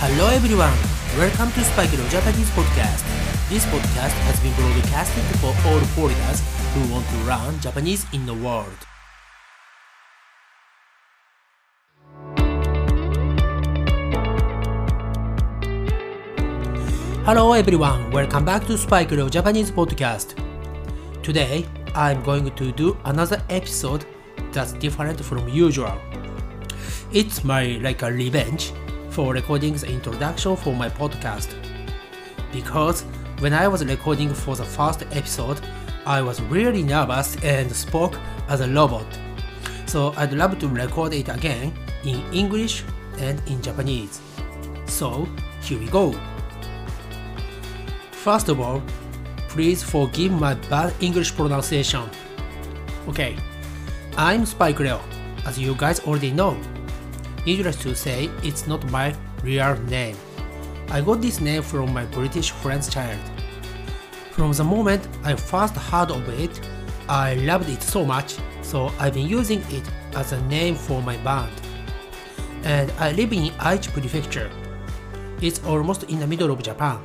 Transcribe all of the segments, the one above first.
Hello everyone! Welcome to Spike Leo Japanese Podcast. This podcast has been broadcasted for all foreigners who want to learn Japanese in the world. Hello everyone! Welcome back to Spike Leo Japanese Podcast. Today, I'm going to do another episode that's different from usual. It's my like a revenge for recording the introduction for my podcast. Because when I was recording for the first episode, I was really nervous and spoke as a robot. So I'd love to record it again in English and in Japanese. So here we go. First of all, please forgive my bad English pronunciation. Okay, I'm Spike Leo, as you guys already know. Needless to say, it's not my real name. I got this name from my British friend's child. From the moment I first heard of it, I loved it so much, so I've been using it as a name for my band. And I live in Aichi Prefecture. It's almost in the middle of Japan.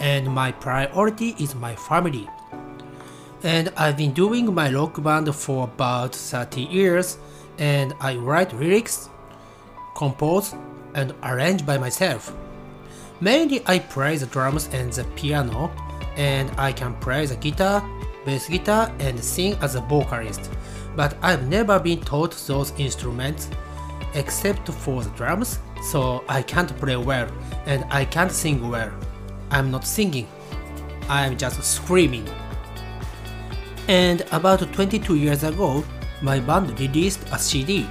And my priority is my family. And I've been doing my rock band for about 30 years, and I write lyrics, compose, and arrange by myself. Mainly I play the drums and the piano, and I can play the guitar, bass guitar, and sing as a vocalist. But I've never been taught those instruments except for the drums, so I can't play well and I can't sing well. I'm not singing, I'm just screaming. And about 22 years ago, my band released a CD,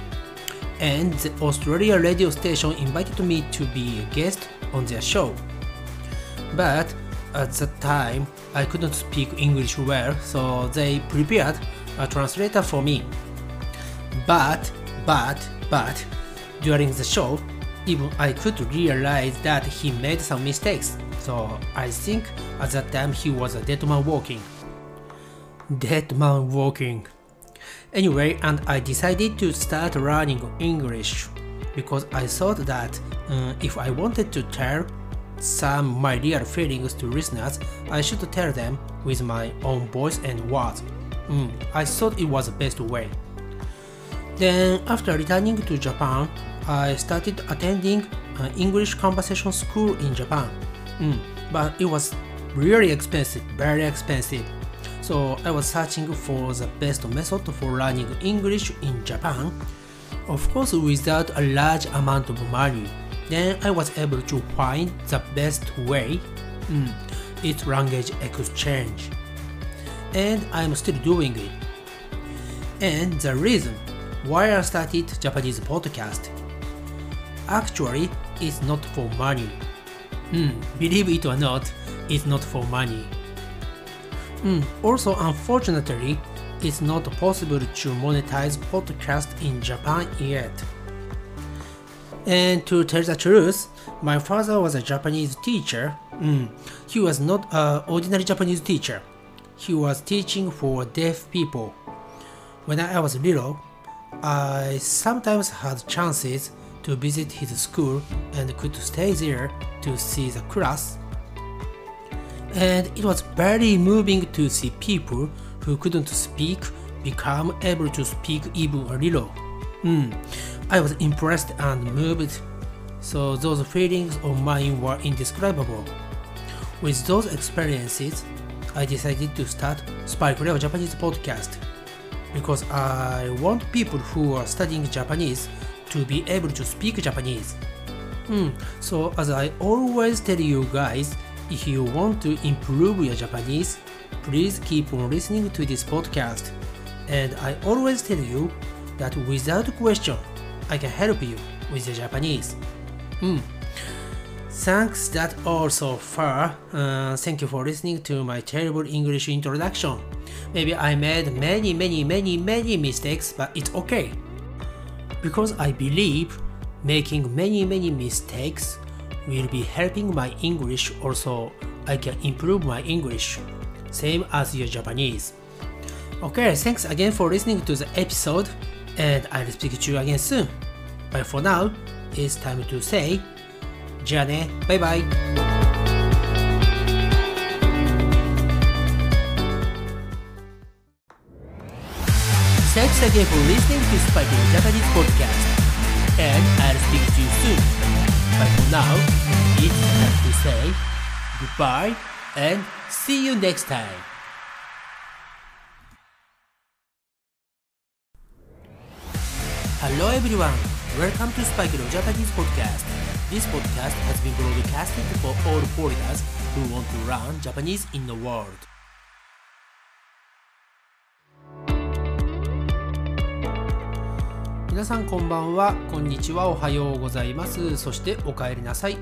and the Australia radio station invited me to be a guest on their show. But at that time, I couldn't speak English well, so they prepared a translator for me. But, but, but, during the show, even I could realize that he made some mistakes, so I think at that time he was a dead man walking. Dead man walking. Anyway, and I decided to start learning English because I thought that uh, if I wanted to tell some my real feelings to listeners, I should tell them with my own voice and words. Mm, I thought it was the best way. Then, after returning to Japan, I started attending an English conversation school in Japan. Mm, but it was really expensive, very expensive. So I was searching for the best method for learning English in Japan. Of course, without a large amount of money. Then I was able to find the best way. Mm, it's language exchange. And I'm still doing it. And the reason why I started Japanese podcast actually is not for money. Mm, believe it or not, it's not for money. Mm, also, unfortunately, it's not possible to monetize podcast in Japan yet. And to tell the truth, my father was a Japanese teacher. Mm, he was not an ordinary Japanese teacher. He was teaching for deaf people. When I was little, I sometimes had chances to visit his school and could stay there to see the class. And it was very moving to see people who couldn't speak become able to speak even a little. Mm, I was impressed and moved, so those feelings of mine were indescribable. With those experiences, I decided to start Spike Leo Japanese podcast because I want people who are studying Japanese to be able to speak Japanese. Hmm, so as I always tell you guys, if you want to improve your Japanese, please keep on listening to this podcast. And I always tell you that without question, I can help you with your Japanese. Hmm. Thanks that all so far. Uh, thank you for listening to my terrible English introduction. Maybe I made many, many, many, many mistakes, but it's okay. Because I believe making many, many mistakes will be helping my English also I can improve my English. Same as your Japanese. Okay, thanks again for listening to the episode and I'll speak to you again soon. But for now, it's time to say じゃあね、バイバイ。Thanks again for listening to Spike in Japanese podcast. And I'll speak to you soon. But for now, it's time to say goodbye and see you next time. Hello everyone, welcome to Spike in Japanese podcast. This podcast has been broadcasted for all foreigners who want to learn Japanese in the world. 皆さんこんばんは、こんにちは、おはようございます。そしてお帰りなさい。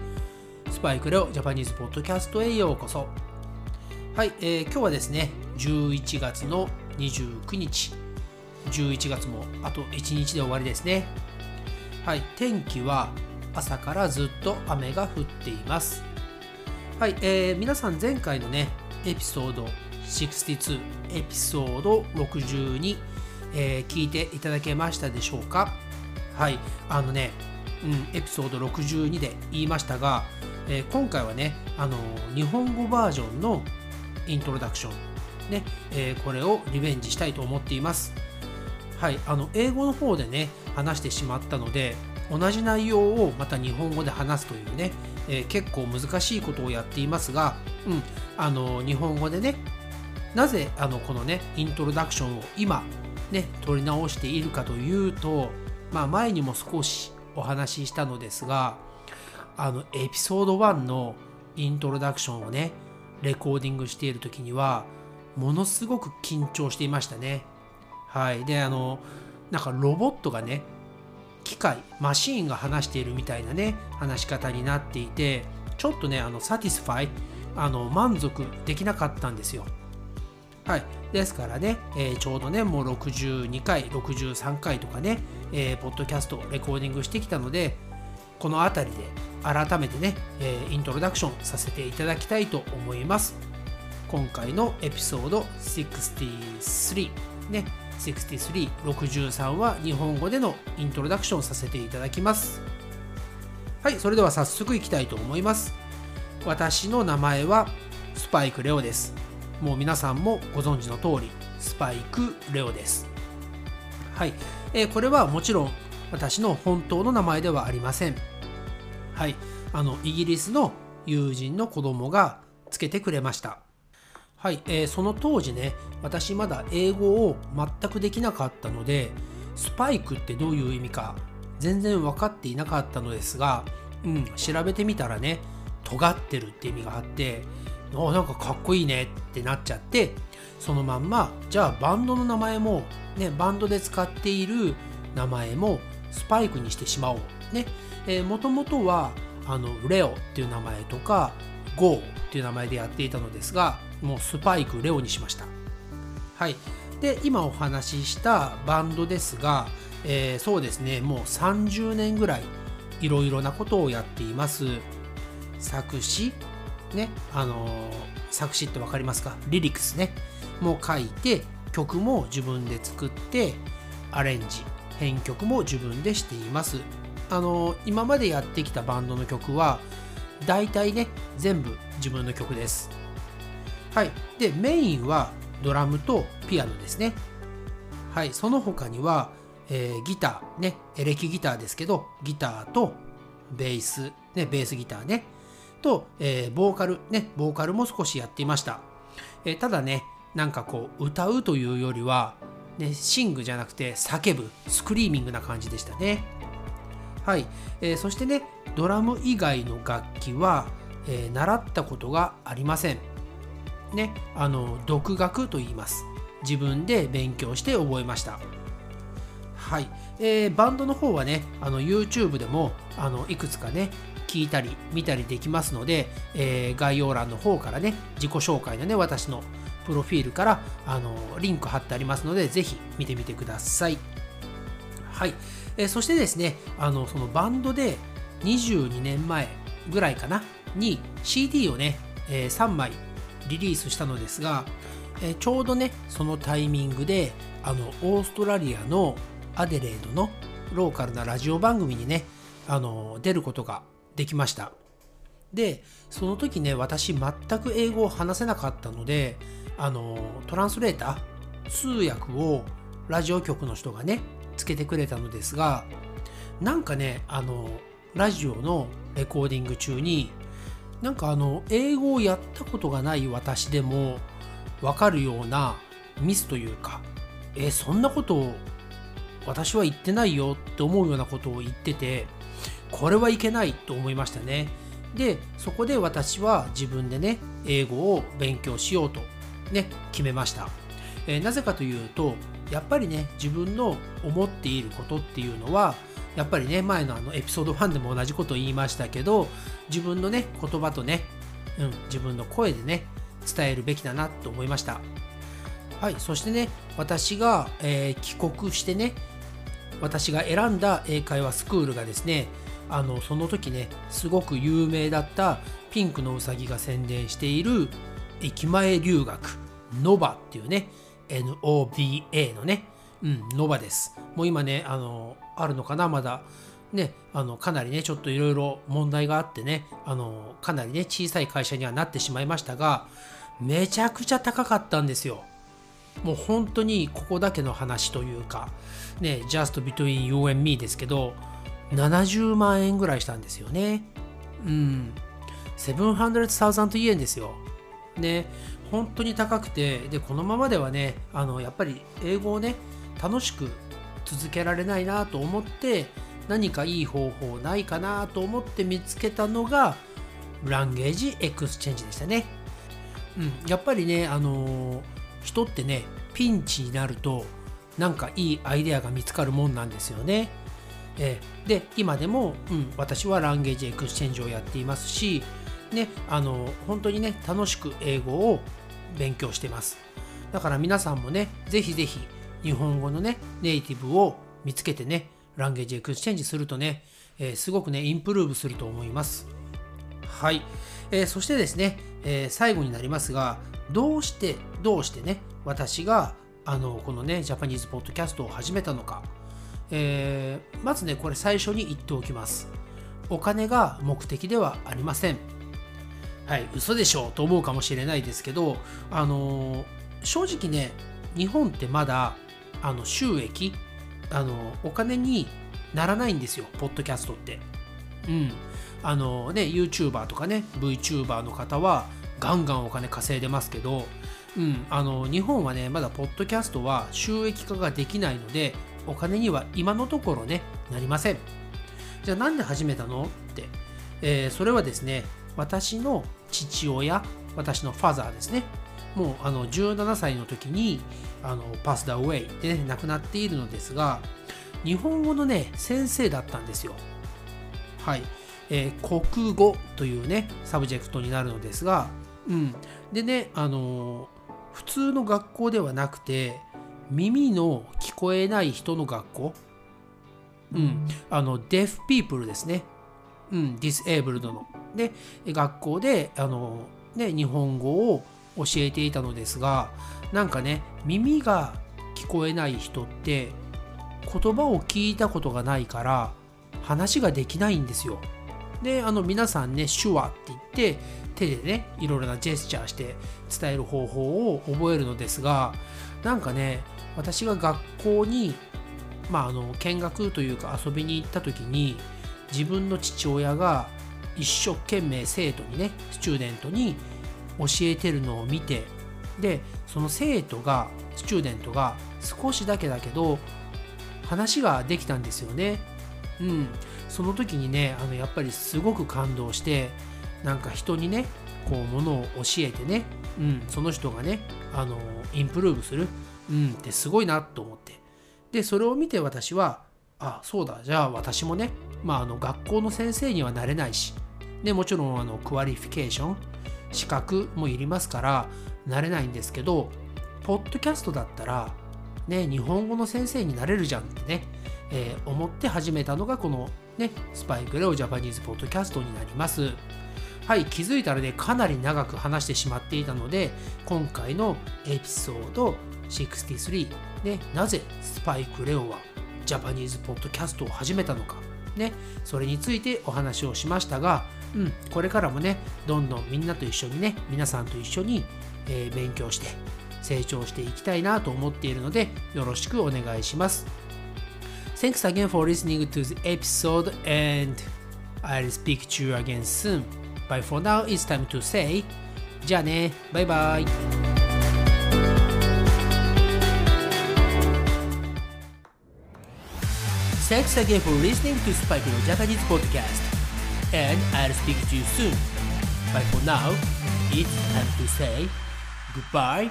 スパイクレオジャパニーズポッドキャストへようこそ。はい、えー今日はですね、11月の29日、11月もあと1日で終わりですね。はい、天気は朝からずっと雨が降っています。はい、えー皆さん前回のね、エピソード62、エピソード62、えー聞いていただけましたでしょうか？はい、あのね、うん、エピソード62で言いましたが、えー今回はね、あの日本語バージョンのイントロダクション、ねえーこれをリベンジしたいと思っています。はい、あの英語の方でね話してしまったので同じ内容をまた日本語で話すというね、えー結構難しいことをやっていますが、うん、あの日本語でねなぜあのこのねイントロダクションを今ね取り直しているかというと、まあ、前にも少しお話ししたのですがあのエピソード1のイントロダクションをねレコーディングしている時にはものすごく緊張していましたね。はい、であのなんかロボットがね機械マシーンが話しているみたいなね話し方になっていてちょっとねあの satisfy あの満足できなかったんですよ。はい、ですからね、えーちょうどねもう62回63回とかね、えーポッドキャストレコーディングしてきたのでこの辺りで改めてね、えーイントロダクションさせていただきたいと思います。今回のエピソード63ね63、63は日本語でのイントロダクションさせていただきます。はい、それでは早速いきたいと思います。私の名前はスパイクレオです。もう皆さんもご存知の通り、スパイクレオです。はい、えーこれはもちろん私の本当の名前ではありません。はい、あのイギリスの友人の子供がつけてくれました。はい、えーその当時ね、私まだ英語を全くできなかったので、スパイクってどういう意味か全然分かっていなかったのですが、うん、調べてみたらね、尖ってるって意味があって、あなんかかっこいいねってなっちゃって、そのまんま、じゃあバンドの名前も、ね、バンドで使っている名前もスパイクにしてしまおう。ね、もともとは、あの、レオっていう名前とか、ゴーっていう名前でやっていたのですが、もうスパイクレオにしました。はい。で、今お話ししたバンドですが、えーそうですね、もう30年ぐらいいろいろなことをやっています。作詞、ね、あのー作詞ってわかりますか？リリックスね。も書いて、曲も自分で作って、アレンジ、編曲も自分でしています。あのー今までやってきたバンドの曲は、大体ね、全部自分の曲です。はい。で、メインはドラムとピアノですね。はい。その他には、えーギター、ね、エレキギターですけど、ギターとベース、ね、ベースギターね、と、えーボーカル、ね、ボーカルも少しやっていました。えーただね、なんかこう、歌うというよりは、ね、シングじゃなくて叫ぶ、スクリーミングな感じでしたね。はい、えーそしてねドラム以外の楽器は、えー習ったことがありませんねあの独学と言います自分で勉強して覚えましたはい、えーバンドの方はねあの YouTube でもあのいくつかね聞いたり見たりできますので、えー概要欄の方からね自己紹介のね私のプロフィールからあのリンク貼ってありますのでぜひ見てみてください。はい、えーそしてですねあのそのバンドで22年前ぐらいかなに CD をね、え3枚リリースしたのですが、えーちょうどねそのタイミングであのオーストラリアのアデレードのローカルなラジオ番組にねあの出ることができました。でその時ね私全く英語を話せなかったのであのトランスレーター通訳をラジオ局の人がねつけてくれたのですがなんかねあのラジオのレコーディング中になんかあの英語をやったことがない私でも分かるようなミスというかえそんなことを私は言ってないよって思うようなことを言っててこれはいけないと思いましたね。でそこで私は自分でね英語を勉強しようとね決めました、えー、なぜかというとやっぱりね自分の思っていることっていうのはやっぱりね前のあのエピソード1でも同じことを言いましたけど自分のね言葉とね、うん、自分の声でね伝えるべきだなと思いました。はいそしてね私が、えー、帰国してね私が選んだ英会話スクールがですねあのその時ねすごく有名だったピンクのうさぎが宣伝している駅前留学ノバっていうね NOVA のねうん、ノバです。もう今ね、あの、あるのかな、まだ。ね、あの、かなりね、ちょっといろいろ問題があってね、あの、かなりね、小さい会社にはなってしまいましたが、めちゃくちゃ高かったんですよ。もう本当にここだけの話というか、ね、just between you and me ですけど、70万円ぐらいしたんですよね。うん。700,000円ですよ。ね、本当に高くて、で、このままではね、あの、やっぱり英語をね、楽しく続けられないなと思って何かいい方法ないかなと思って見つけたのが language exchange でしたね。うん、やっぱりね、あのー、人ってねピンチになるとなんかいいアイデアが見つかるもんなんですよね。えー、で今でも、うん、私は language exchange をやっていますし、ね、あの、本当にね楽しく英語を勉強してます。だから皆さんもねぜひぜひ日本語のね、ネイティブを見つけてね、 language exchange するとね、えー、すごくね、 improve すると思います。はい。えー、そしてですね、えー、最後になりますが、どうして、どうしてね、私が、あの、このね、ジャパニーズポッドキャストを始めたのか。えー、まずね、これ最初に言っておきます。お金が目的ではありません。はい、嘘でしょうと思うかもしれないですけど、あの正直ね、日本ってまだあの収益あのお金にならないんですよポッドキャストってうんあのね YouTuber とかね VTuber の方はガンガンお金稼いでますけどうんあの日本はねまだポッドキャストは収益化ができないのでお金には今のところねなりません。じゃあなんで始めたの？って、えー、それはですね私の父親私のファザーですね。もうあの17歳の時にあのパスダウェイで、ね、亡くなっているのですが日本語のね先生だったんですよ。はい、えー、国語というね subject になるのですがうん。でねあの普通の学校ではなくて耳の聞こえない人の学校。うん。あの deaf people ですね。うん。 disabled の。で学校であのね日本語を教えていたのですがなんかね耳が聞こえない人って言葉を聞いたことがないから話ができないんですよ。であの皆さんね手話って言って手でねいろいろなジェスチャーして伝える方法を覚えるのですがなんかね私が学校にまああの見学というか遊びに行った時に自分の父親が一生懸命生徒にねスチューデントに教えてるのを見てでその生徒がスチューデントが少しだけだけど話ができたんですよね。うん、その時にねあのやっぱりすごく感動してなんか人にねこうものを教えてね、うん、その人がねあのインプルーブする、うん、ってすごいなと思って。でそれを見て私はあそうだじゃあ私もね、まあ、あの学校の先生にはなれないしでもちろんあの qualification 資格もいりますからなれないんですけどポッドキャストだったらね日本語の先生になれるじゃんってね、えー、思って始めたのがこのねスパイクレオジャパニーズポッドキャストになります。はい気づいたらねかなり長く話してしまっていたので今回のエピソード63ねなぜスパイクレオはジャパニーズポッドキャストを始めたのかね、それについてお話をしましたが、うん、これからもね、どんどんみんなと一緒にね、皆さんと一緒に、えー、勉強して成長していきたいなと思っているので、よろしくお願いします。Thanks again for listening to the episode and I'll speak to you again soon. But for now, it's time to say じゃあね、バイバイ。Thanks again for listening to Spike no Japanese podcast. And I'll speak to you soon. But for now, it's time to say goodbye